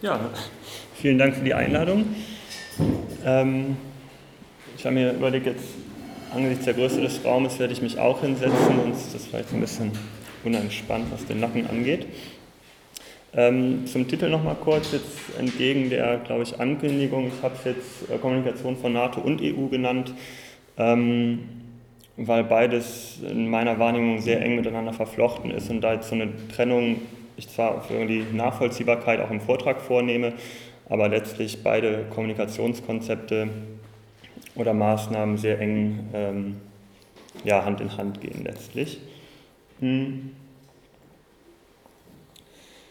Ja, vielen Dank für die Einladung. Ähm, ich habe mir überlegt, jetzt angesichts der Größe des Raumes werde ich mich auch hinsetzen, und ist das vielleicht ein bisschen unentspannt, was den Nacken angeht. Ähm, zum Titel nochmal kurz, jetzt entgegen der, glaube ich, Ankündigung, ich habe es jetzt äh, Kommunikation von NATO und EU genannt, ähm, weil beides in meiner Wahrnehmung sehr eng miteinander verflochten ist und da jetzt so eine Trennung ich zwar für die Nachvollziehbarkeit auch im Vortrag vornehme, aber letztlich beide Kommunikationskonzepte oder Maßnahmen sehr eng ähm, ja, Hand in Hand gehen letztlich. Hm.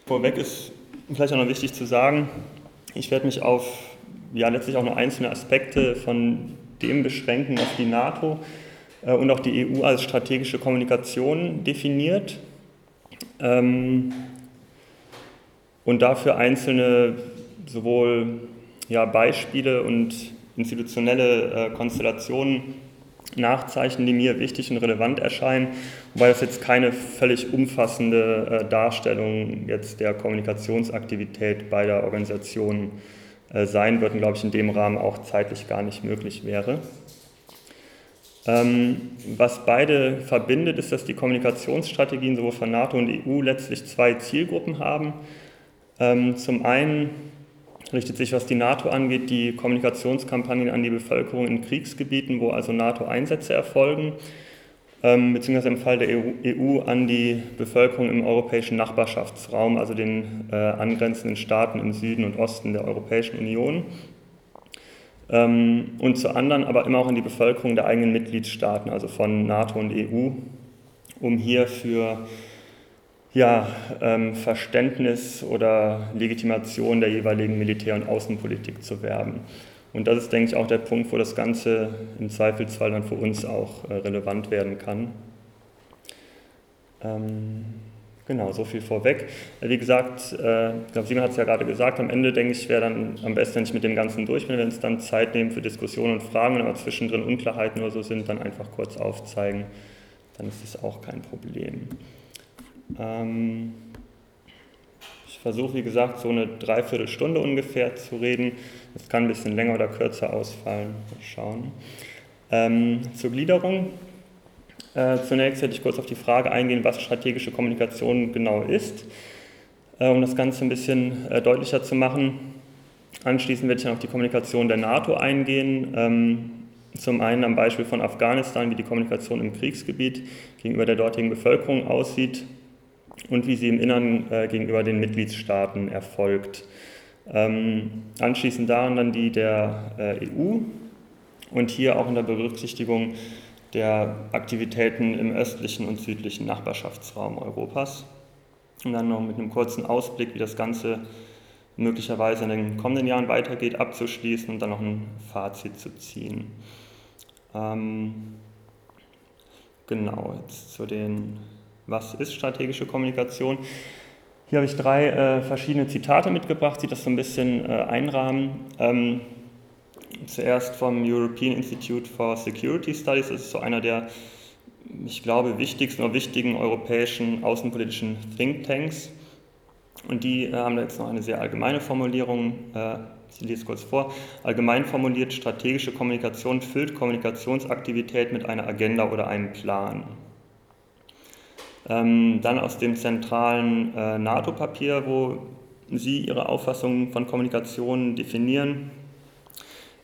Vorweg ist vielleicht auch noch wichtig zu sagen, ich werde mich auf ja, letztlich auch nur einzelne Aspekte von dem beschränken, was die NATO äh, und auch die EU als strategische Kommunikation definiert. Ähm, und dafür einzelne sowohl ja, Beispiele und institutionelle äh, Konstellationen nachzeichnen, die mir wichtig und relevant erscheinen, wobei es jetzt keine völlig umfassende äh, Darstellung jetzt der Kommunikationsaktivität beider Organisationen äh, sein wird und glaube ich in dem Rahmen auch zeitlich gar nicht möglich wäre. Ähm, was beide verbindet, ist, dass die Kommunikationsstrategien sowohl von NATO und EU letztlich zwei Zielgruppen haben. Ähm, zum einen richtet sich, was die NATO angeht, die Kommunikationskampagnen an die Bevölkerung in Kriegsgebieten, wo also NATO-Einsätze erfolgen, ähm, beziehungsweise im Fall der EU an die Bevölkerung im europäischen Nachbarschaftsraum, also den äh, angrenzenden Staaten im Süden und Osten der Europäischen Union. Ähm, und zu anderen aber immer auch an die Bevölkerung der eigenen Mitgliedstaaten, also von NATO und EU, um hier für ja, ähm, Verständnis oder Legitimation der jeweiligen Militär- und Außenpolitik zu werben. Und das ist, denke ich, auch der Punkt, wo das Ganze im Zweifelsfall dann für uns auch äh, relevant werden kann. Ähm, genau, so viel vorweg. Wie gesagt, äh, ich glaube, Simon hat es ja gerade gesagt, am Ende denke ich, wäre dann am besten, wenn ich mit dem Ganzen durch bin, wenn es dann Zeit nehmen für Diskussionen und Fragen, wenn aber zwischendrin Unklarheiten oder so sind, dann einfach kurz aufzeigen, dann ist das auch kein Problem. Ähm, ich versuche, wie gesagt, so eine Dreiviertelstunde ungefähr zu reden. Es kann ein bisschen länger oder kürzer ausfallen. Mal schauen. Ähm, zur Gliederung. Äh, zunächst hätte ich kurz auf die Frage eingehen, was strategische Kommunikation genau ist, äh, um das Ganze ein bisschen äh, deutlicher zu machen. Anschließend werde ich dann auf die Kommunikation der NATO eingehen. Ähm, zum einen am Beispiel von Afghanistan, wie die Kommunikation im Kriegsgebiet gegenüber der dortigen Bevölkerung aussieht und wie sie im Innern äh, gegenüber den Mitgliedstaaten erfolgt. Ähm, anschließend daran dann die der äh, EU und hier auch unter Berücksichtigung der Aktivitäten im östlichen und südlichen Nachbarschaftsraum Europas. Und dann noch mit einem kurzen Ausblick, wie das Ganze möglicherweise in den kommenden Jahren weitergeht, abzuschließen und dann noch ein Fazit zu ziehen. Ähm, genau, jetzt zu den was ist strategische Kommunikation? Hier habe ich drei äh, verschiedene Zitate mitgebracht, die das so ein bisschen äh, einrahmen. Ähm, zuerst vom European Institute for Security Studies, das ist so einer der, ich glaube, wichtigsten oder wichtigen europäischen außenpolitischen Thinktanks. Und die äh, haben da jetzt noch eine sehr allgemeine Formulierung, äh, ich lese es kurz vor. Allgemein formuliert, strategische Kommunikation füllt Kommunikationsaktivität mit einer Agenda oder einem Plan. Ähm, dann aus dem zentralen äh, NATO-Papier, wo Sie Ihre Auffassung von Kommunikation definieren.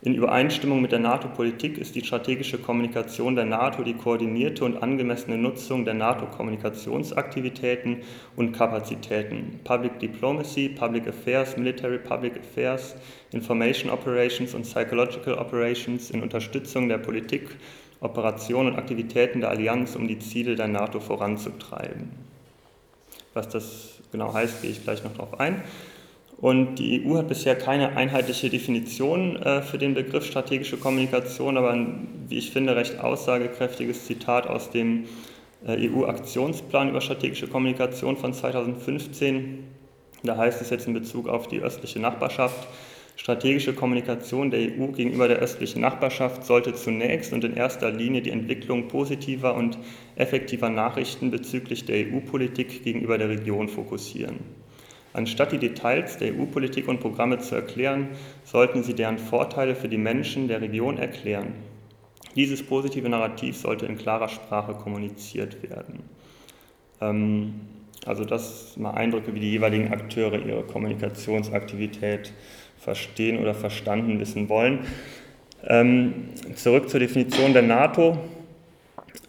In Übereinstimmung mit der NATO-Politik ist die strategische Kommunikation der NATO die koordinierte und angemessene Nutzung der NATO-Kommunikationsaktivitäten und Kapazitäten. Public Diplomacy, Public Affairs, Military Public Affairs, Information Operations und Psychological Operations in Unterstützung der Politik Operationen und Aktivitäten der Allianz, um die Ziele der NATO voranzutreiben. Was das genau heißt, gehe ich gleich noch darauf ein. Und die EU hat bisher keine einheitliche Definition äh, für den Begriff strategische Kommunikation, aber ein, wie ich finde, recht aussagekräftiges Zitat aus dem äh, EU-Aktionsplan über strategische Kommunikation von 2015. Da heißt es jetzt in Bezug auf die östliche Nachbarschaft, Strategische Kommunikation der EU gegenüber der östlichen Nachbarschaft sollte zunächst und in erster Linie die Entwicklung positiver und effektiver Nachrichten bezüglich der EU-Politik gegenüber der Region fokussieren. Anstatt die Details der EU-Politik und Programme zu erklären, sollten sie deren Vorteile für die Menschen der Region erklären. Dieses positive Narrativ sollte in klarer Sprache kommuniziert werden. Ähm, also das mal Eindrücke, wie die jeweiligen Akteure ihre Kommunikationsaktivität verstehen oder verstanden wissen wollen. Ähm, zurück zur Definition der NATO.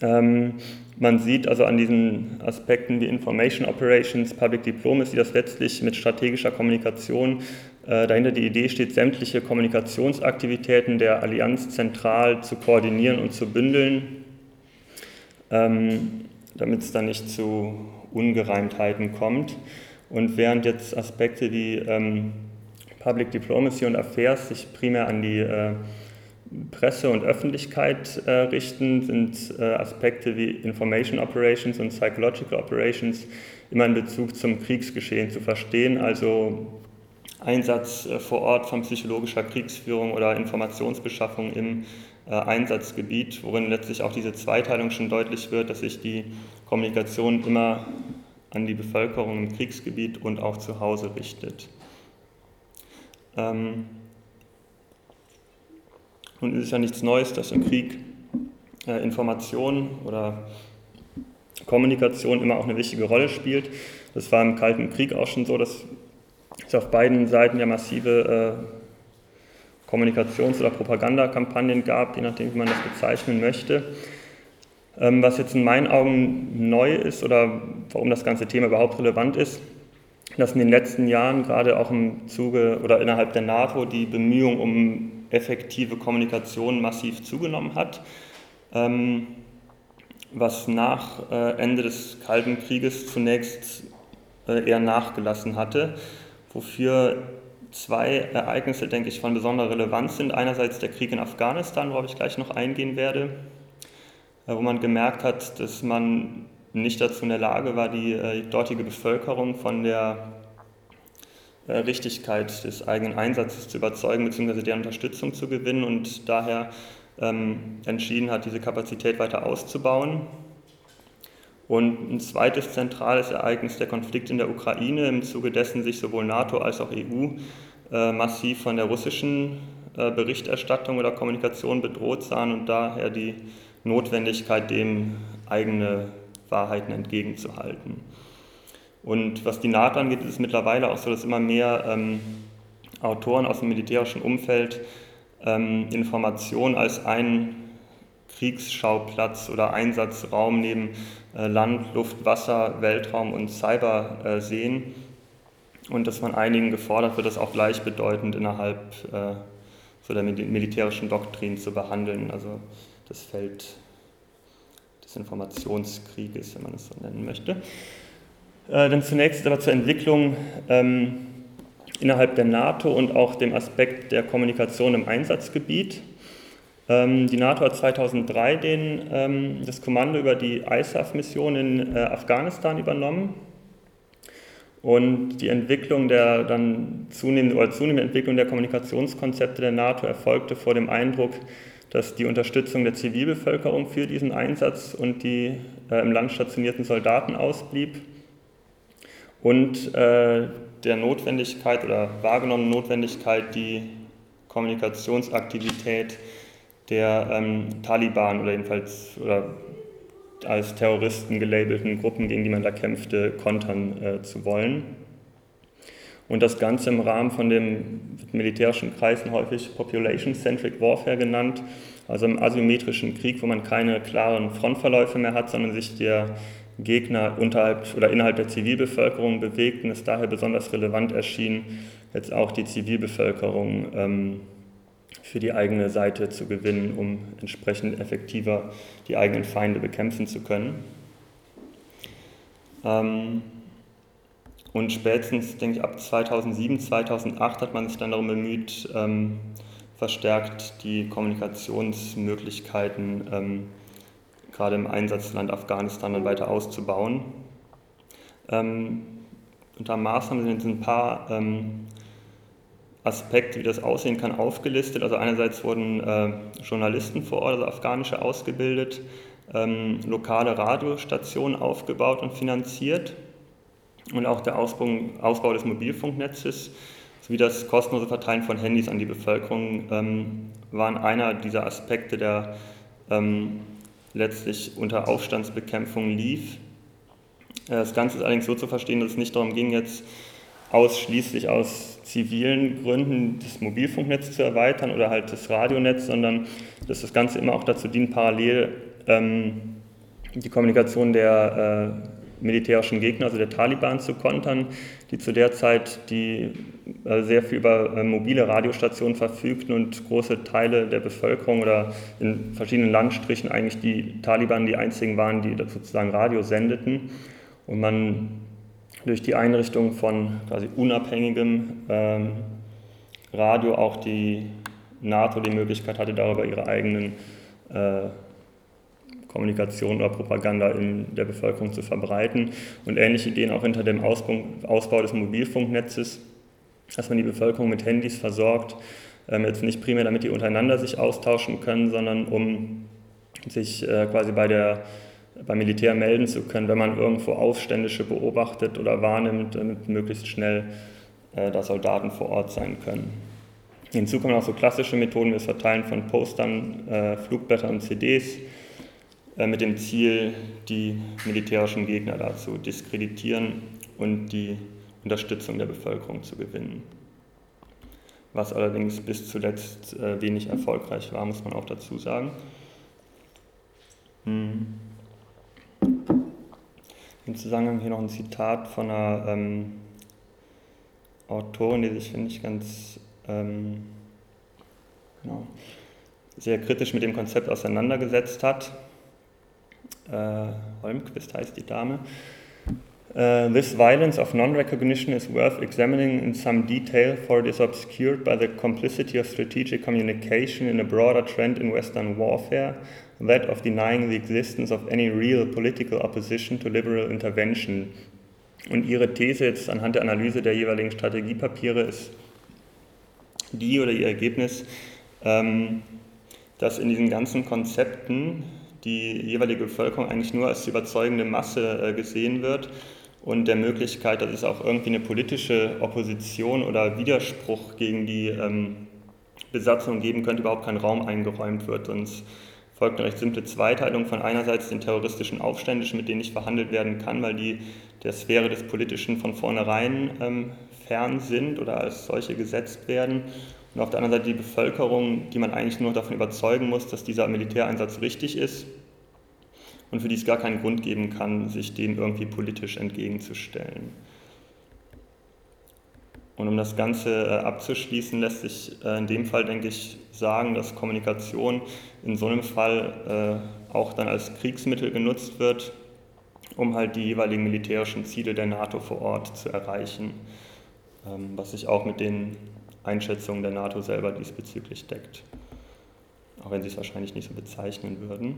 Ähm, man sieht also an diesen Aspekten wie Information Operations, Public Diplomacy, dass letztlich mit strategischer Kommunikation äh, dahinter die Idee steht, sämtliche Kommunikationsaktivitäten der Allianz zentral zu koordinieren und zu bündeln, ähm, damit es dann nicht zu Ungereimtheiten kommt. Und während jetzt Aspekte wie ähm, Public Diplomacy und Affairs sich primär an die äh, Presse und Öffentlichkeit äh, richten, sind äh, Aspekte wie Information Operations und Psychological Operations immer in Bezug zum Kriegsgeschehen zu verstehen, also Einsatz äh, vor Ort von psychologischer Kriegsführung oder Informationsbeschaffung im äh, Einsatzgebiet, worin letztlich auch diese Zweiteilung schon deutlich wird, dass sich die Kommunikation immer an die Bevölkerung im Kriegsgebiet und auch zu Hause richtet. Ähm, nun ist es ja nichts Neues, dass im Krieg äh, Information oder Kommunikation immer auch eine wichtige Rolle spielt. Das war im Kalten Krieg auch schon so, dass es auf beiden Seiten ja massive äh, Kommunikations- oder Propagandakampagnen gab, je nachdem, wie man das bezeichnen möchte. Ähm, was jetzt in meinen Augen neu ist oder warum das ganze Thema überhaupt relevant ist, dass in den letzten Jahren gerade auch im Zuge oder innerhalb der NATO die Bemühungen um effektive Kommunikation massiv zugenommen hat, ähm, was nach äh, Ende des Kalten Krieges zunächst äh, eher nachgelassen hatte, wofür zwei Ereignisse, denke ich, von besonderer Relevanz sind. Einerseits der Krieg in Afghanistan, worauf ich gleich noch eingehen werde, äh, wo man gemerkt hat, dass man nicht dazu in der Lage war, die, äh, dortige Bevölkerung von der äh, Richtigkeit des eigenen Einsatzes zu überzeugen bzw. deren Unterstützung zu gewinnen und daher ähm, entschieden hat, diese Kapazität weiter auszubauen. Und ein zweites zentrales Ereignis, der Konflikt in der Ukraine, im Zuge dessen sich sowohl NATO als auch EU äh, massiv von der russischen äh, Berichterstattung oder Kommunikation bedroht sahen und daher die Notwendigkeit, dem eigene Wahrheiten entgegenzuhalten. Und was die NATO angeht, ist es mittlerweile auch so, dass immer mehr ähm, Autoren aus dem militärischen Umfeld ähm, Informationen als einen Kriegsschauplatz oder Einsatzraum neben äh, Land, Luft, Wasser, Weltraum und Cyber äh, sehen und dass von einigen gefordert wird, das auch gleichbedeutend innerhalb äh, so der militärischen Doktrin zu behandeln, also das Feld Informationskrieges, wenn man es so nennen möchte. Äh, dann zunächst aber zur Entwicklung ähm, innerhalb der NATO und auch dem Aspekt der Kommunikation im Einsatzgebiet. Ähm, die NATO hat 2003 den, ähm, das Kommando über die ISAF-Mission in äh, Afghanistan übernommen. Und die Entwicklung der dann zunehmende oder zunehmende Entwicklung der Kommunikationskonzepte der NATO erfolgte vor dem Eindruck, dass die Unterstützung der Zivilbevölkerung für diesen Einsatz und die äh, im Land stationierten Soldaten ausblieb und äh, der Notwendigkeit oder wahrgenommenen Notwendigkeit, die Kommunikationsaktivität der ähm, Taliban oder jedenfalls oder als Terroristen gelabelten Gruppen, gegen die man da kämpfte, kontern äh, zu wollen. Und das Ganze im Rahmen von dem militärischen Kreisen häufig Population-Centric Warfare genannt, also im asymmetrischen Krieg, wo man keine klaren Frontverläufe mehr hat, sondern sich der Gegner unterhalb oder innerhalb der Zivilbevölkerung bewegt und es daher besonders relevant erschien, jetzt auch die Zivilbevölkerung ähm, für die eigene Seite zu gewinnen, um entsprechend effektiver die eigenen Feinde bekämpfen zu können. Ähm, und spätestens, denke ich, ab 2007, 2008 hat man sich dann darum bemüht, ähm, verstärkt die Kommunikationsmöglichkeiten ähm, gerade im Einsatzland Afghanistan dann weiter auszubauen. unter Maßnahmen sind ein paar Aspekte, wie das aussehen kann, aufgelistet. Also einerseits wurden äh, Journalisten vor Ort, also afghanische, ausgebildet, ähm, lokale Radiostationen aufgebaut und finanziert. Und auch der Ausbau, Ausbau des Mobilfunknetzes sowie das kostenlose Verteilen von Handys an die Bevölkerung ähm, waren einer dieser Aspekte, der ähm, letztlich unter Aufstandsbekämpfung lief. Äh, das Ganze ist allerdings so zu verstehen, dass es nicht darum ging, jetzt ausschließlich aus zivilen Gründen das Mobilfunknetz zu erweitern oder halt das Radionetz, sondern dass das Ganze immer auch dazu dient, parallel ähm, die Kommunikation der äh, militärischen Gegner, also der Taliban, zu kontern, die zu der Zeit die äh, sehr viel über äh, mobile Radiostationen verfügten und große Teile der Bevölkerung oder in verschiedenen Landstrichen eigentlich die Taliban die einzigen waren, die sozusagen Radio sendeten. Und man durch die Einrichtung von quasi unabhängigem ähm, Radio auch die NATO die Möglichkeit hatte, darüber ihre eigenen äh, Kommunikation oder Propaganda in der Bevölkerung zu verbreiten. Und ähnliche Ideen auch hinter dem Ausbau des Mobilfunknetzes, dass man die Bevölkerung mit Handys versorgt, ähm, jetzt nicht primär damit die untereinander sich austauschen können, sondern um sich äh, quasi bei der beim Militär melden zu können, wenn man irgendwo Aufständische beobachtet oder wahrnimmt, damit möglichst schnell äh, da Soldaten vor Ort sein können. Hinzu kommen auch so klassische Methoden wie das Verteilen von Postern, äh, Flugblättern und CDs, mit dem Ziel, die militärischen Gegner da zu diskreditieren und die Unterstützung der Bevölkerung zu gewinnen. Was allerdings bis zuletzt äh, wenig erfolgreich war, muss man auch dazu sagen. Hm. Im Zusammenhang hier noch ein Zitat von einer ähm, Autorin, die sich, finde ich, ganz ähm, genau, sehr kritisch mit dem Konzept auseinandergesetzt hat äh, Holmquist heißt die Dame. Uh, this violence of non-recognition is worth examining in some detail, for it is obscured by the complicity of strategic communication in a broader trend in Western warfare, that of denying the existence of any real political opposition to liberal intervention. Und ihre These jetzt anhand der Analyse der jeweiligen Strategiepapiere ist die oder ihr Ergebnis, ähm, dass in diesen ganzen Konzepten die jeweilige Bevölkerung eigentlich nur als überzeugende Masse äh, gesehen wird und der Möglichkeit, dass es auch irgendwie eine politische Opposition oder Widerspruch gegen die ähm, Besatzung geben könnte, überhaupt kein Raum eingeräumt wird. Es folgt eine recht simple Zweiteilung von einerseits den terroristischen Aufständischen, mit denen nicht verhandelt werden kann, weil die der Sphäre des Politischen von vornherein ähm, fern sind oder als solche gesetzt werden. Und auf der anderen Seite die Bevölkerung, die man eigentlich nur davon überzeugen muss, dass dieser Militäreinsatz richtig ist und für die es gar keinen Grund geben kann, sich dem irgendwie politisch entgegenzustellen. Und um das Ganze äh, abzuschließen, lässt sich äh, in dem Fall, denke ich, sagen, dass Kommunikation in so einem Fall äh, auch dann als Kriegsmittel genutzt wird, um halt die jeweiligen militärischen Ziele der NATO vor Ort zu erreichen, ähm, was sich auch mit den Einschätzungen der NATO selber diesbezüglich deckt. Auch wenn sie es wahrscheinlich nicht so bezeichnen würden.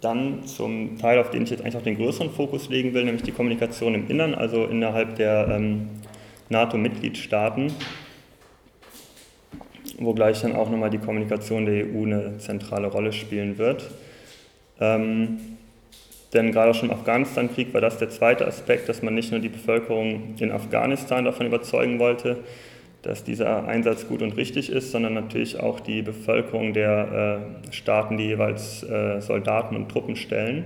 Dann zum Teil, auf den ich jetzt eigentlich auch den größeren Fokus legen will, nämlich die Kommunikation im Innern, also innerhalb der ähm, NATO-Mitgliedstaaten, wo gleich dann auch nochmal die Kommunikation der EU eine zentrale Rolle spielen wird. Ähm, denn gerade schon im Afghanistan-Krieg war das der zweite Aspekt, dass man nicht nur die Bevölkerung in Afghanistan davon überzeugen wollte, dass dieser Einsatz gut und richtig ist, sondern natürlich auch die Bevölkerung der äh, Staaten, die jeweils äh, Soldaten und Truppen stellen.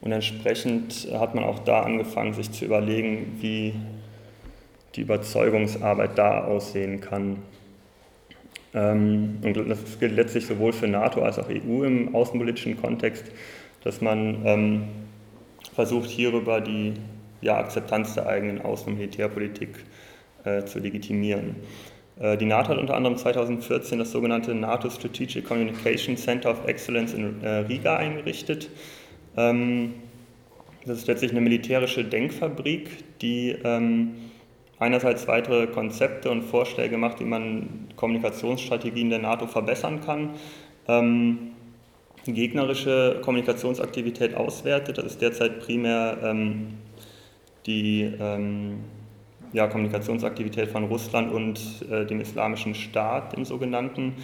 Und entsprechend hat man auch da angefangen, sich zu überlegen, wie die Überzeugungsarbeit da aussehen kann. Ähm, und das gilt letztlich sowohl für NATO als auch EU im außenpolitischen Kontext, dass man ähm, versucht, hierüber die ja, Akzeptanz der eigenen Außen- und Militärpolitik äh, zu legitimieren. Äh, die NATO hat unter anderem 2014 das sogenannte NATO Strategic Communication Center of Excellence in äh, Riga eingerichtet. Ähm, das ist letztlich eine militärische Denkfabrik, die ähm, einerseits weitere Konzepte und Vorschläge macht, wie man Kommunikationsstrategien der NATO verbessern kann, ähm, gegnerische Kommunikationsaktivität auswertet. Das ist derzeit primär ähm, die ähm, ja, Kommunikationsaktivität von Russland und äh, dem Islamischen Staat, dem sogenannten,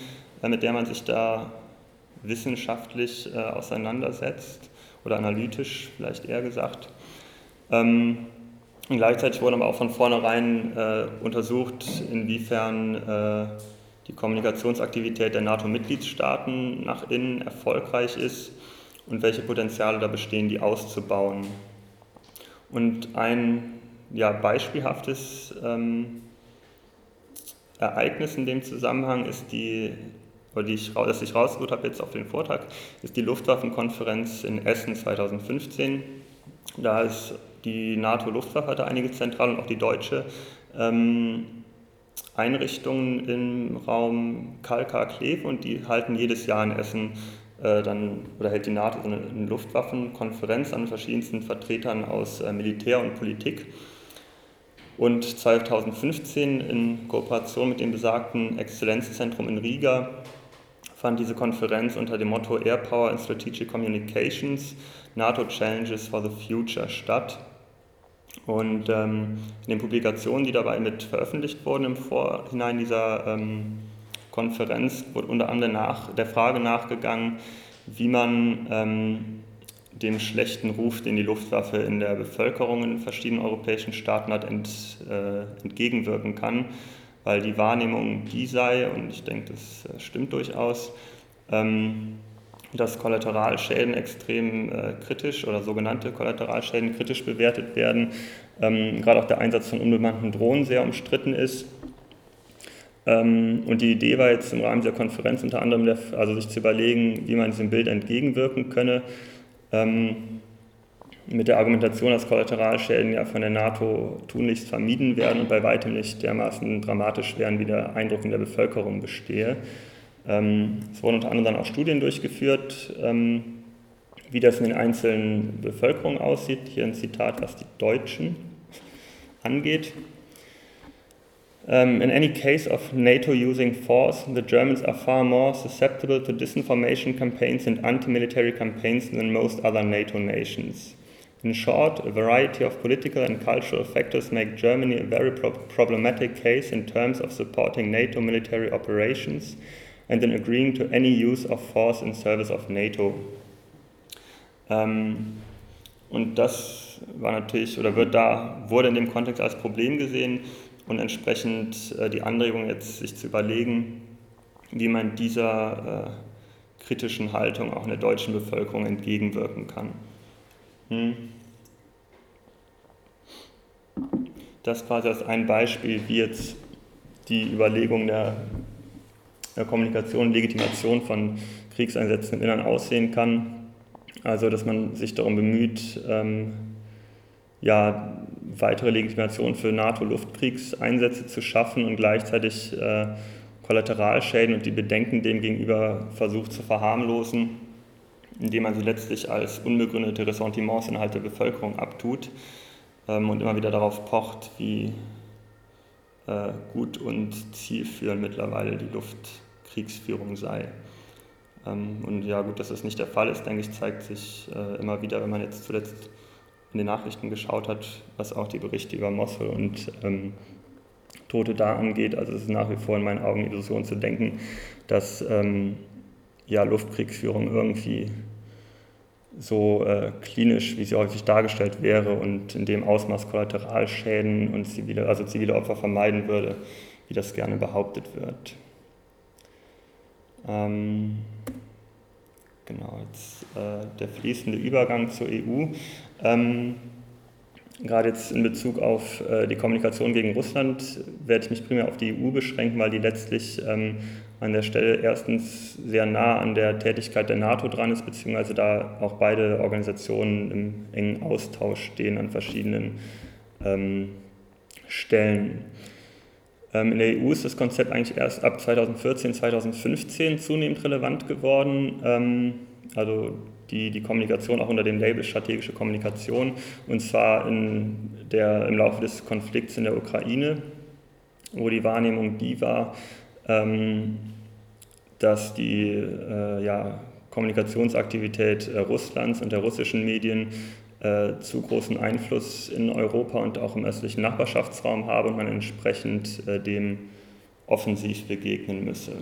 äh, mit der man sich da wissenschaftlich äh, auseinandersetzt oder analytisch vielleicht eher gesagt. Ähm, gleichzeitig wurde aber auch von vornherein äh, untersucht, inwiefern äh, die Kommunikationsaktivität der NATO-Mitgliedstaaten nach innen erfolgreich ist und welche Potenziale da bestehen, die auszubauen. Und ein ja, beispielhaftes ähm, Ereignis in dem Zusammenhang ist die, oder die ich, das ich rausgesucht habe jetzt auf den Vortrag, ist die Luftwaffenkonferenz in Essen 2015. Da ist die NATO-Luftwaffe hatte einige Zentralen und auch die deutsche ähm, Einrichtungen im Raum Kalkar-Kleve und die halten jedes Jahr in Essen äh, dann, oder hält die NATO eine, eine Luftwaffenkonferenz an verschiedensten Vertretern aus äh, Militär und Politik. Und 2015 in Kooperation mit dem besagten Exzellenzzentrum in Riga fand diese Konferenz unter dem Motto Air Power and Strategic Communications NATO Challenges for the Future statt. Und ähm, in den Publikationen, die dabei mit veröffentlicht wurden im Vorhinein dieser ähm, Konferenz, wurde unter anderem nach, der Frage nachgegangen, wie man ähm, dem schlechten Ruf, den die Luftwaffe in der Bevölkerung in verschiedenen europäischen Staaten hat, ent, äh, entgegenwirken kann, weil die Wahrnehmung die sei, und ich denke, das äh, stimmt durchaus, ähm, dass Kollateralschäden extrem äh, kritisch oder sogenannte Kollateralschäden kritisch bewertet werden. Ähm, gerade auch der Einsatz von unbemannten Drohnen sehr umstritten ist. Ähm, und die Idee war jetzt im Rahmen dieser Konferenz unter anderem, der, also sich zu überlegen, wie man diesem Bild entgegenwirken könne. Ähm, mit der Argumentation, dass Kollateralschäden ja von der NATO tunlichst vermieden werden und bei weitem nicht dermaßen dramatisch wären, wie der Eindruck in der Bevölkerung bestehe. Ähm, es wurden unter anderem dann auch Studien durchgeführt, ähm, wie das in den einzelnen Bevölkerungen aussieht. Hier ein Zitat, was die Deutschen angeht. Um, in any case of NATO using force, the Germans are far more susceptible to disinformation campaigns and anti military campaigns than most other NATO nations. In short, a variety of political and cultural factors make Germany a very pro problematic case in terms of supporting NATO military operations and in agreeing to any use of force in service of NATO. Ähm, und das war natürlich oder wird da wurde in dem Kontext als Problem gesehen und entsprechend äh, die Anregung jetzt sich zu überlegen, wie man dieser äh, kritischen Haltung auch in der deutschen Bevölkerung entgegenwirken kann. Hm. Das quasi als ein Beispiel, wie jetzt die Überlegung der der Kommunikation, Legitimation von Kriegseinsätzen im Innern aussehen kann. Also, dass man sich darum bemüht, ähm, ja, weitere Legitimation für NATO-Luftkriegseinsätze zu schaffen und gleichzeitig äh, Kollateralschäden und die Bedenken demgegenüber versucht zu verharmlosen, indem man sie letztlich als unbegründete Ressentiments innerhalb der Bevölkerung abtut ähm, und immer wieder darauf pocht, wie äh, gut und zielführend mittlerweile die Luft Kriegsführung sei. Ähm, und ja, gut, dass das nicht der Fall ist, denke ich, zeigt sich äh, immer wieder, wenn man jetzt zuletzt in den Nachrichten geschaut hat, was auch die Berichte über Mosul und ähm, Tote da angeht. Also es ist nach wie vor in meinen Augen Illusion zu denken, dass ähm, ja, Luftkriegsführung irgendwie so äh, klinisch, wie sie häufig dargestellt wäre und in dem Ausmaß Kollateralschäden und zivile, also zivile Opfer vermeiden würde, wie das gerne behauptet wird. Ähm, genau, jetzt äh, der fließende Übergang zur EU. Ähm, gerade jetzt in Bezug auf äh, die Kommunikation gegen Russland werde ich mich primär auf die EU beschränken, weil die letztlich ähm, an der Stelle erstens sehr nah an der Tätigkeit der NATO dran ist, beziehungsweise da auch beide Organisationen im engen Austausch stehen an verschiedenen ähm, Stellen. Ähm, in der EU ist das Konzept eigentlich erst ab 2014, 2015 zunehmend relevant geworden. Ähm, also die, die Kommunikation auch unter dem Label strategische Kommunikation und zwar in der, im Laufe des Konflikts in der Ukraine, wo die Wahrnehmung die war, ähm, dass die äh, ja, Kommunikationsaktivität äh, Russlands und der russischen Medien äh, zu großen Einfluss in Europa und auch im östlichen Nachbarschaftsraum habe und man entsprechend äh, dem offensiv begegnen müsse.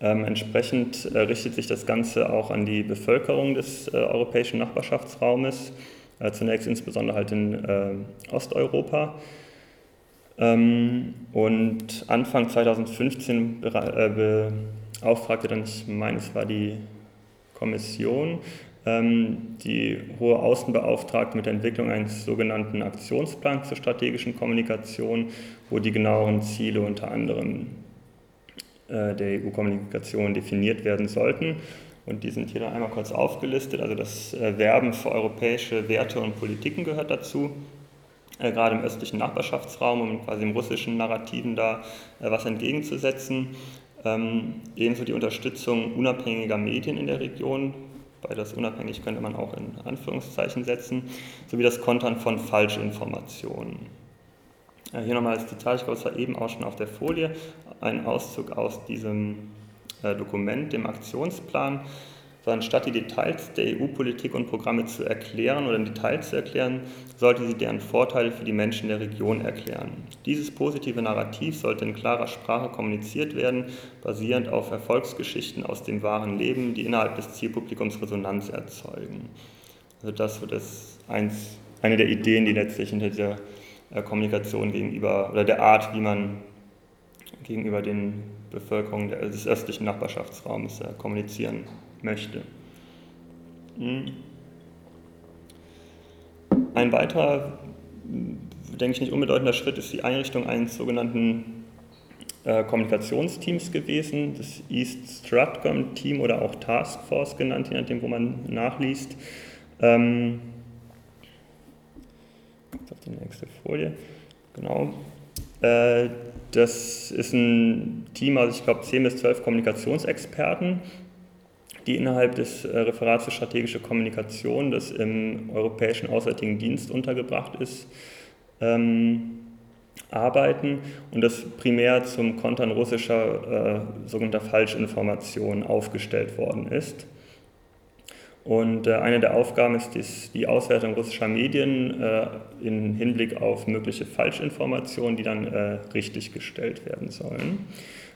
Ähm, entsprechend äh, richtet sich das Ganze auch an die Bevölkerung des äh, europäischen Nachbarschaftsraumes, äh, zunächst insbesondere halt in Osteuropa. Ähm, und Anfang 2015 äh, beauftragte dann, ich meine, es war die Kommission, die hohe Außenbeauftragte mit der Entwicklung eines sogenannten Aktionsplans zur strategischen Kommunikation, wo die genaueren Ziele unter anderem äh, der EU-Kommunikation definiert werden sollten. Und die sind hier dann einmal kurz aufgelistet. Also das äh, Werben für europäische Werte und Politiken gehört dazu, äh, gerade im östlichen Nachbarschaftsraum, um quasi im russischen Narrativen da was entgegenzusetzen. Ähm, ebenso die Unterstützung unabhängiger Medien in der Region, bei das unabhängig könnte man auch in Anführungszeichen setzen, sowie das Kontern von Falschinformationen. Hier nochmal das Detail, ich glaube, es war eben auch schon auf der Folie, ein Auszug aus diesem äh, Dokument, dem Aktionsplan, sondern statt die Details der EU-Politik und Programme zu erklären oder in Details zu erklären, sollte sie deren Vorteile für die Menschen der Region erklären. Dieses positive Narrativ sollte in klarer Sprache kommuniziert werden, basierend auf Erfolgsgeschichten aus dem wahren Leben, die innerhalb des Zielpublikums Resonanz erzeugen. Also das wird das eins, eine der Ideen, die letztlich hinter dieser äh, Kommunikation gegenüber oder der Art, wie man gegenüber den Bevölkerungen des östlichen Nachbarschaftsraums äh, kommunizieren möchte. Hm. Ein weiterer, denke ich, nicht unbedeutender Schritt ist die Einrichtung eines sogenannten äh, Kommunikationsteams gewesen, das East Stratcom Team oder auch Task Force genannt, je nachdem, wo man nachliest. Ähm, auf die nächste Folie. Genau. Äh, das ist ein Team aus, ich glaube, 10 bis 12 Kommunikationsexperten, die innerhalb des äh, Referats für strategische Kommunikation, das im Europäischen Auswärtigen Dienst untergebracht ist, ähm, arbeiten und das primär zum Kontern russischer äh, sogenannter Falschinformationen aufgestellt worden ist. Und äh, eine der Aufgaben ist dies, die Auswertung russischer Medien äh, im Hinblick auf mögliche Falschinformationen, die dann äh, richtig gestellt werden sollen.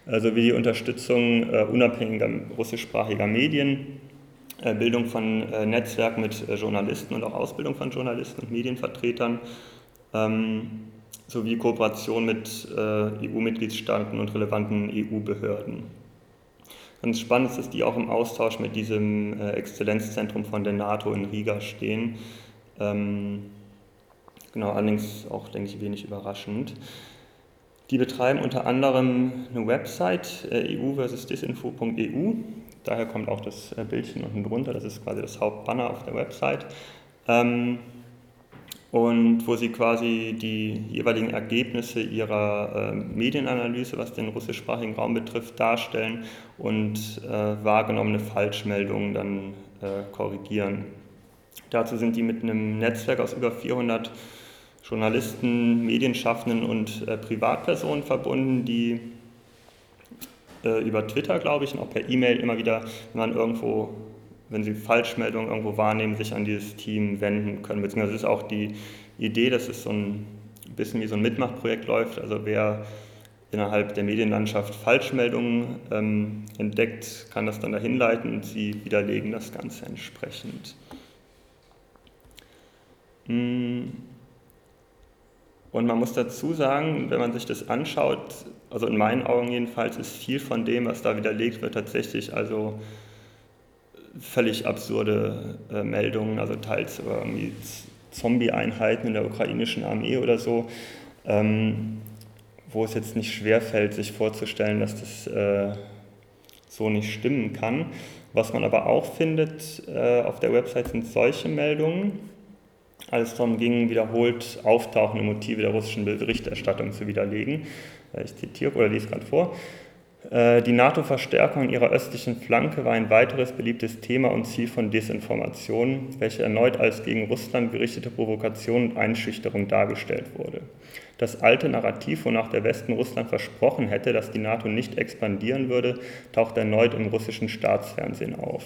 Also wie die Unterstützung äh, unabhängiger russischsprachiger Medien, äh, Bildung von äh, Netzwerken mit Journalisten und auch Ausbildung von Journalisten und Medienvertretern, ähm, sowie Kooperation mit EU-Mitgliedstaaten und relevanten EU-Behörden. Ganz spannend ist, dass die auch im Austausch mit diesem Exzellenzzentrum von der NATO in Riga stehen. Ähm, genau, allerdings auch, denke ich, wenig überraschend. Die betreiben unter anderem eine Website, äh, eu versus disinfo.eu. Daher kommt auch das äh, Bildchen unten drunter, das ist quasi das Hauptbanner auf der Website. Ähm, und wo sie quasi die jeweiligen Ergebnisse ihrer äh, Medienanalyse, was den russischsprachigen Raum betrifft, darstellen und äh, wahrgenommene Falschmeldungen dann korrigieren. Dazu sind die mit einem Netzwerk aus über 400 Journalisten, Medienschaffenden und äh, Privatpersonen verbunden, die äh, über Twitter, glaube ich, und auch per E-Mail immer wieder, wenn man irgendwo wenn Sie Falschmeldungen irgendwo wahrnehmen, sich an dieses Team wenden können. Beziehungsweise ist auch die Idee, dass es so ein bisschen wie so ein Mitmachprojekt läuft. Also wer innerhalb der Medienlandschaft Falschmeldungen ähm, entdeckt, kann das dann dahin leiten und Sie widerlegen das Ganze entsprechend. Hm. Und man muss dazu sagen, wenn man sich das anschaut, also in meinen Augen jedenfalls, ist viel von dem, was da widerlegt wird, tatsächlich also völlig absurde äh, Meldungen, also teils irgendwie Zombie-Einheiten in der ukrainischen Armee oder so, ähm, wo es jetzt nicht schwerfällt, sich vorzustellen, dass das äh, so nicht stimmen kann. Was man aber auch findet äh, auf der Website sind solche Meldungen, als darum ging, wiederholt auftauchende Motive der russischen Berichterstattung zu widerlegen. Äh, ich zitiere oder lese gerade vor. Äh, die NATO-Verstärkung ihrer östlichen Flanke war ein weiteres beliebtes Thema und Ziel von Desinformation, welche erneut als gegen Russland gerichtete Provokation und Einschüchterung dargestellt wurde. Das alte Narrativ, wonach der Westen Russland versprochen hätte, dass die NATO nicht expandieren würde, taucht erneut im russischen Staatsfernsehen auf.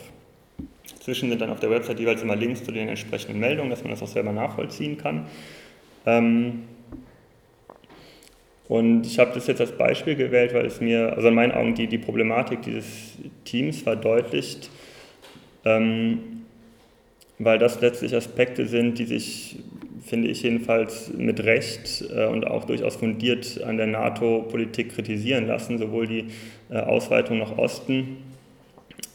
Zwischen sind dann auf der Website jeweils immer Links zu den entsprechenden Meldungen, dass man das auch selber nachvollziehen kann. Ähm, Und ich habe das jetzt als Beispiel gewählt, weil es mir, also in meinen Augen, die, die Problematik dieses Teams verdeutlicht, ähm, weil das letztlich Aspekte sind, die sich, finde ich jedenfalls, mit Recht äh, und auch durchaus fundiert an der NATO-Politik kritisieren lassen, sowohl die äh, Ausweitung nach Osten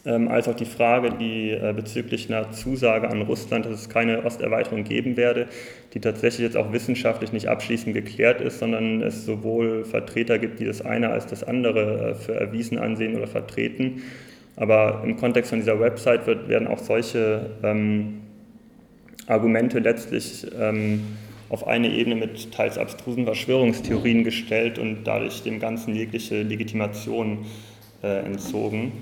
ähm, als auch die Frage, die äh, bezüglich einer Zusage an Russland, dass es keine Osterweiterung geben werde, die tatsächlich jetzt auch wissenschaftlich nicht abschließend geklärt ist, sondern es sowohl Vertreter gibt, die das eine als das andere äh, für erwiesen ansehen oder vertreten. Aber im Kontext von dieser Website wird, werden auch solche ähm, Argumente letztlich ähm, auf eine Ebene mit teils abstrusen Verschwörungstheorien gestellt und dadurch dem Ganzen jegliche Legitimation äh, entzogen.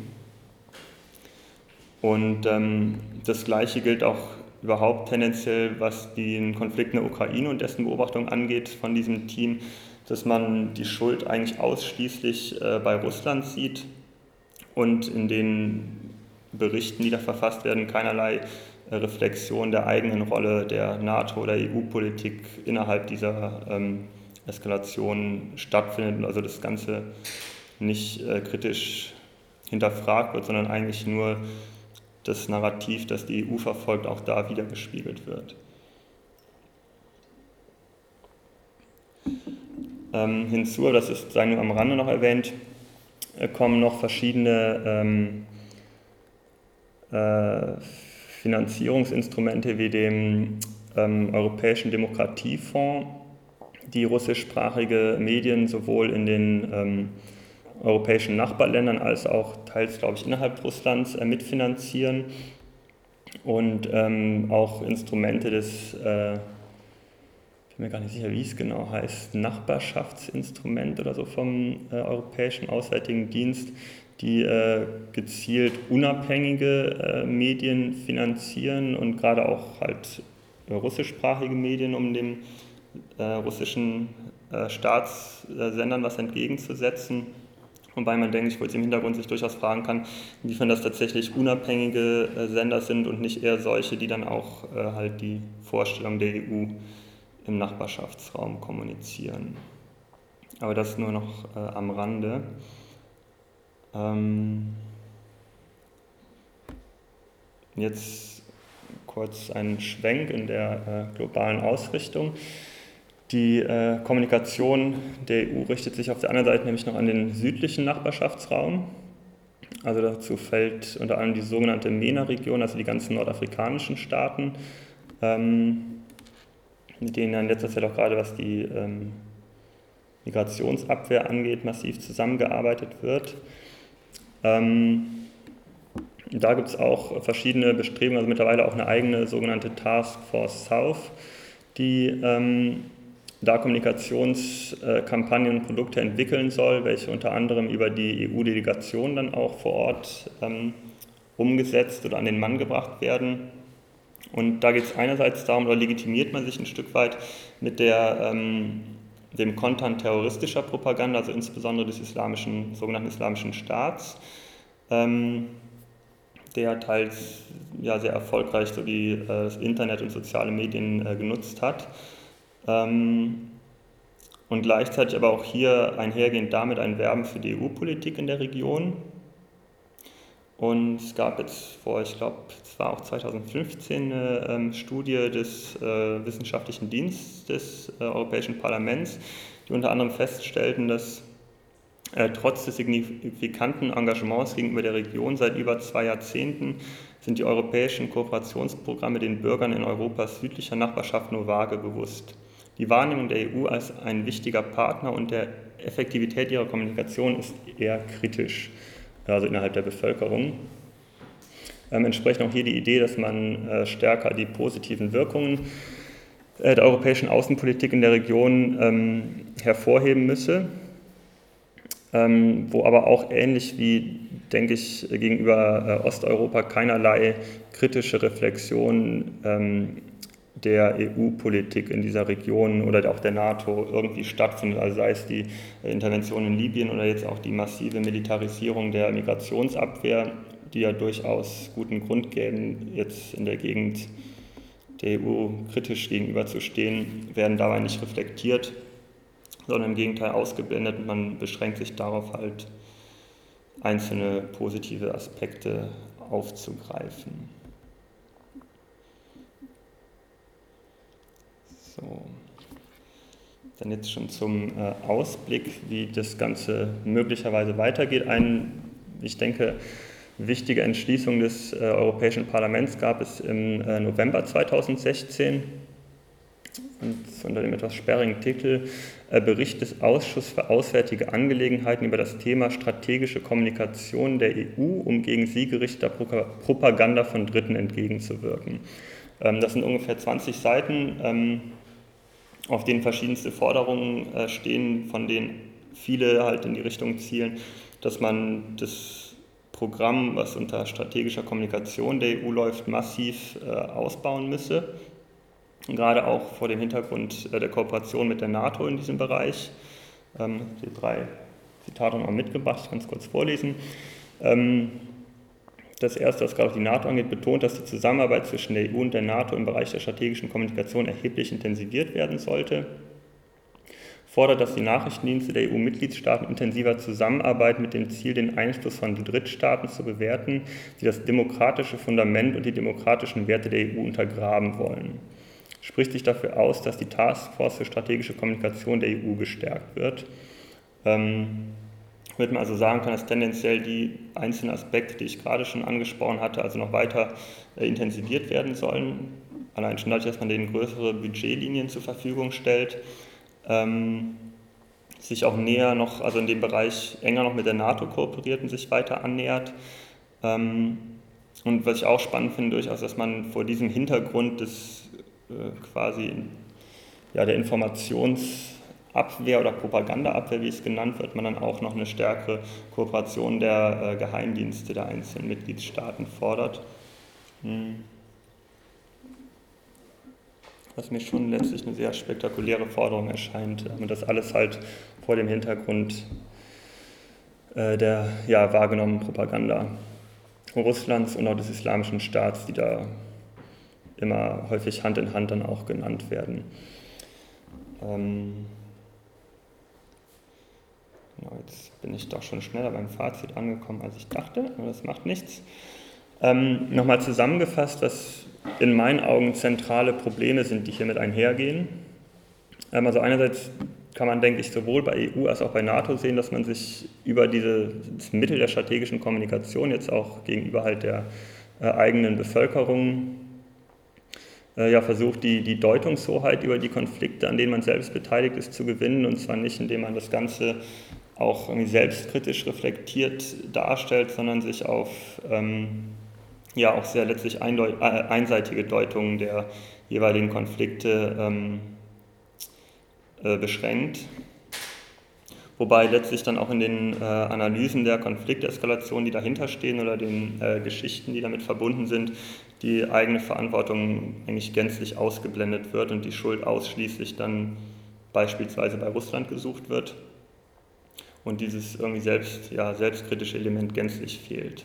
Und ähm, das Gleiche gilt auch überhaupt tendenziell, was den Konflikt in der Ukraine und dessen Beobachtung angeht von diesem Team, dass man die Schuld eigentlich ausschließlich äh, bei Russland sieht und in den Berichten, die da verfasst werden, keinerlei äh, Reflexion der eigenen Rolle der NATO oder EU-Politik innerhalb dieser ähm, Eskalation stattfindet. Also das Ganze nicht äh, kritisch hinterfragt wird, sondern eigentlich nur das Narrativ, das die EU verfolgt, auch da wieder gespiegelt wird. Ähm, hinzu, das ist sei nur am Rande noch erwähnt, äh, kommen noch verschiedene ähm, äh, Finanzierungsinstrumente wie dem ähm, Europäischen Demokratiefonds, die russischsprachige Medien sowohl in den ähm, europäischen Nachbarländern als auch teils, glaube ich, innerhalb Russlands äh, mitfinanzieren und ähm, auch Instrumente des, äh, ich bin mir gar nicht sicher, wie es genau heißt, Nachbarschaftsinstrument oder so vom äh, Europäischen Auswärtigen Dienst, die äh, gezielt unabhängige äh, Medien finanzieren und gerade auch halt russischsprachige Medien, um dem äh, russischen Staatssendern was entgegenzusetzen. Wobei man, denke ich, wohl im Hintergrund sich durchaus fragen kann, inwiefern das tatsächlich unabhängige äh, Sender sind und nicht eher solche, die dann auch äh, halt die Vorstellung der EU im Nachbarschaftsraum kommunizieren. Aber das nur noch äh, am Rande. Ähm jetzt kurz ein Schwenk in der äh, globalen Ausrichtung. Die äh, Kommunikation der EU richtet sich auf der anderen Seite nämlich noch an den südlichen Nachbarschaftsraum. Also dazu fällt unter anderem die sogenannte MENA-Region, also die ganzen nordafrikanischen Staaten, ähm, mit denen in letzter Zeit auch gerade was die ähm, Migrationsabwehr angeht, massiv zusammengearbeitet wird. Ähm, da gibt es auch verschiedene Bestrebungen, also mittlerweile auch eine eigene sogenannte Task Force South, die ähm, da Kommunikationskampagnen und Produkte entwickeln soll, welche unter anderem über die EU-Delegation dann auch vor Ort ähm, umgesetzt oder an den Mann gebracht werden. Und da geht es einerseits darum, oder legitimiert man sich ein Stück weit mit der, ähm, dem Kontent terroristischer Propaganda, also insbesondere des islamischen, sogenannten Islamischen Staats, ähm, der teils ja, sehr erfolgreich so die, äh, das Internet und soziale Medien äh, genutzt hat und gleichzeitig aber auch hier einhergehend damit ein Werben für die EU-Politik in der Region. Und es gab jetzt vor, ich glaube, es war auch 2015 eine ähm, Studie des äh, Wissenschaftlichen Dienstes des äh, Europäischen Parlaments, die unter anderem feststellten, dass äh, trotz des signifikanten Engagements gegenüber der Region seit über zwei Jahrzehnten sind die europäischen Kooperationsprogramme den Bürgern in Europas südlicher Nachbarschaft nur vage bewusst. Die Wahrnehmung der EU als ein wichtiger Partner und der Effektivität ihrer Kommunikation ist eher kritisch, also innerhalb der Bevölkerung. Ähm, entsprechend auch hier die Idee, dass man äh, stärker die positiven Wirkungen äh, der europäischen Außenpolitik in der Region ähm, hervorheben müsse, ähm, wo aber auch ähnlich wie, denke ich, gegenüber äh, Osteuropa keinerlei kritische Reflexion ähm, der EU-Politik in dieser Region oder auch der NATO irgendwie stattfindet, also sei es die Intervention in Libyen oder jetzt auch die massive Militarisierung der Migrationsabwehr, die ja durchaus guten Grund geben, jetzt in der Gegend der EU kritisch gegenüberzustehen, werden dabei nicht reflektiert, sondern im Gegenteil ausgeblendet man beschränkt sich darauf halt einzelne positive Aspekte aufzugreifen. So. Dann jetzt schon zum äh, Ausblick, wie das Ganze möglicherweise weitergeht. Ein, ich denke, wichtige Entschließung des äh, Europäischen Parlaments gab es im äh, November 2016 und unter dem etwas sperrigen Titel äh, Bericht des Ausschusses für Auswärtige Angelegenheiten über das Thema strategische Kommunikation der EU, um gegen sie gerichteter Propaganda von Dritten entgegenzuwirken. Ähm, das sind ungefähr 20 Seiten, ähm, auf denen verschiedenste Forderungen äh, stehen, von denen viele halt in die Richtung zielen, dass man das Programm, was unter strategischer Kommunikation der EU läuft, massiv äh, ausbauen müsse gerade auch vor dem Hintergrund äh, der Kooperation mit der NATO in diesem Bereich. Ähm, die drei Zitate noch mitgebracht, es kurz vorlesen. Ähm, das erste, was gerade die NATO angeht, betont, dass die Zusammenarbeit zwischen der EU und der NATO im Bereich der strategischen Kommunikation erheblich intensiviert werden sollte. Fordert, dass die Nachrichtendienste der EU-Mitgliedstaaten intensiver zusammenarbeiten mit dem Ziel, den Einfluss von Drittstaaten zu bewerten, die das demokratische Fundament und die demokratischen Werte der EU untergraben wollen spricht sich dafür aus, dass die Taskforce für strategische Kommunikation der EU gestärkt wird. Ähm, würde man also sagen kann, dass tendenziell die einzelnen Aspekte, die ich gerade schon angesprochen hatte, also noch weiter äh, intensiviert werden sollen. Allein schon dadurch, dass man denen größere Budgetlinien zur Verfügung stellt, ähm, sich auch näher noch, also in dem Bereich enger noch mit der NATO kooperiert und sich weiter annähert. Ähm, und was ich auch spannend finde, durchaus, dass man vor diesem Hintergrund des äh, quasi ja, der Informationsabwehr oder Propagandaabwehr, wie es genannt wird, man dann auch noch eine stärkere Kooperation der äh, Geheimdienste der einzelnen Mitgliedstaaten fordert. Hm. Was mir schon letztlich eine sehr spektakuläre Forderung erscheint. Und das alles halt vor dem Hintergrund äh, der ja, wahrgenommenen Propaganda Russlands und auch des Islamischen Staats, die da immer häufig Hand in Hand dann auch genannt werden. Ähm, genau, jetzt bin ich doch schon schneller beim Fazit angekommen, als ich dachte, aber das macht nichts. Ähm, Nochmal zusammengefasst, was in meinen Augen zentrale Probleme sind, die hiermit einhergehen. Ähm, also einerseits kann man, denke ich, sowohl bei EU als auch bei NATO sehen, dass man sich über dieses Mittel der strategischen Kommunikation jetzt auch gegenüber halt der äh, eigenen Bevölkerung äh, ja, versucht, die, die Deutungshoheit über die Konflikte, an denen man selbst beteiligt ist, zu gewinnen. Und zwar nicht, indem man das Ganze auch irgendwie selbstkritisch reflektiert darstellt, sondern sich auf ähm, ja auch sehr letztlich äh, einseitige Deutungen der jeweiligen Konflikte ähm, äh, beschränkt. Wobei letztlich dann auch in den äh, Analysen der Konflikteskalation, die dahinter stehen oder den äh, Geschichten, die damit verbunden sind, die eigene Verantwortung eigentlich gänzlich ausgeblendet wird und die Schuld ausschließlich dann beispielsweise bei Russland gesucht wird und dieses irgendwie selbst, ja, selbstkritische Element gänzlich fehlt.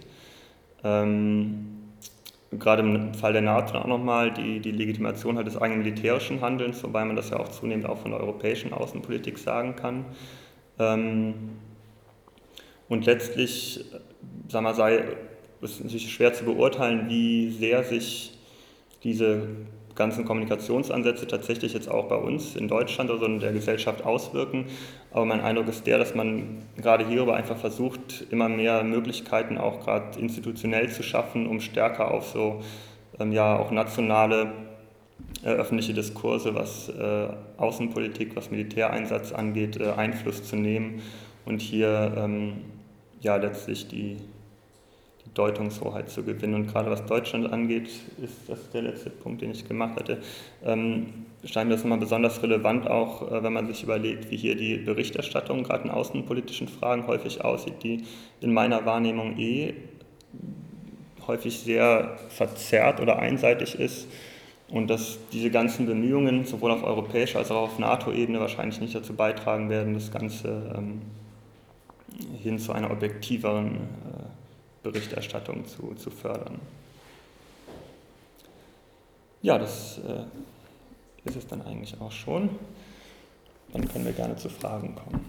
Ähm, gerade im Fall der NATO auch nochmal die, die Legitimation halt des eigenen militärischen Handelns, wobei man das ja auch zunehmend auch von der europäischen Außenpolitik sagen kann. Ähm, und letztlich, sagen wir, sei es natürlich schwer zu beurteilen, wie sehr sich diese ganzen Kommunikationsansätze tatsächlich jetzt auch bei uns in Deutschland oder in der Gesellschaft auswirken. Aber mein Eindruck ist der, dass man gerade hierüber einfach versucht, immer mehr Möglichkeiten auch gerade institutionell zu schaffen, um stärker auf so ähm, ja auch nationale äh, öffentliche Diskurse, was äh, Außenpolitik, was Militäreinsatz angeht, äh, Einfluss zu nehmen und hier ähm, ja letztlich die Deutungshoheit zu gewinnen. Und gerade was Deutschland angeht, ist das der letzte Punkt, den ich gemacht hatte, ähm, scheint mir das nochmal besonders relevant, auch äh, wenn man sich überlegt, wie hier die Berichterstattung gerade in außenpolitischen Fragen häufig aussieht, die in meiner Wahrnehmung eh häufig sehr verzerrt oder einseitig ist und dass diese ganzen Bemühungen sowohl auf europäischer als auch auf NATO-Ebene wahrscheinlich nicht dazu beitragen werden, das Ganze ähm, hin zu einer objektiveren äh, Berichterstattung zu, zu fördern. Ja, das äh, ist es dann eigentlich auch schon. dann können wir gerne zu Fragen kommen.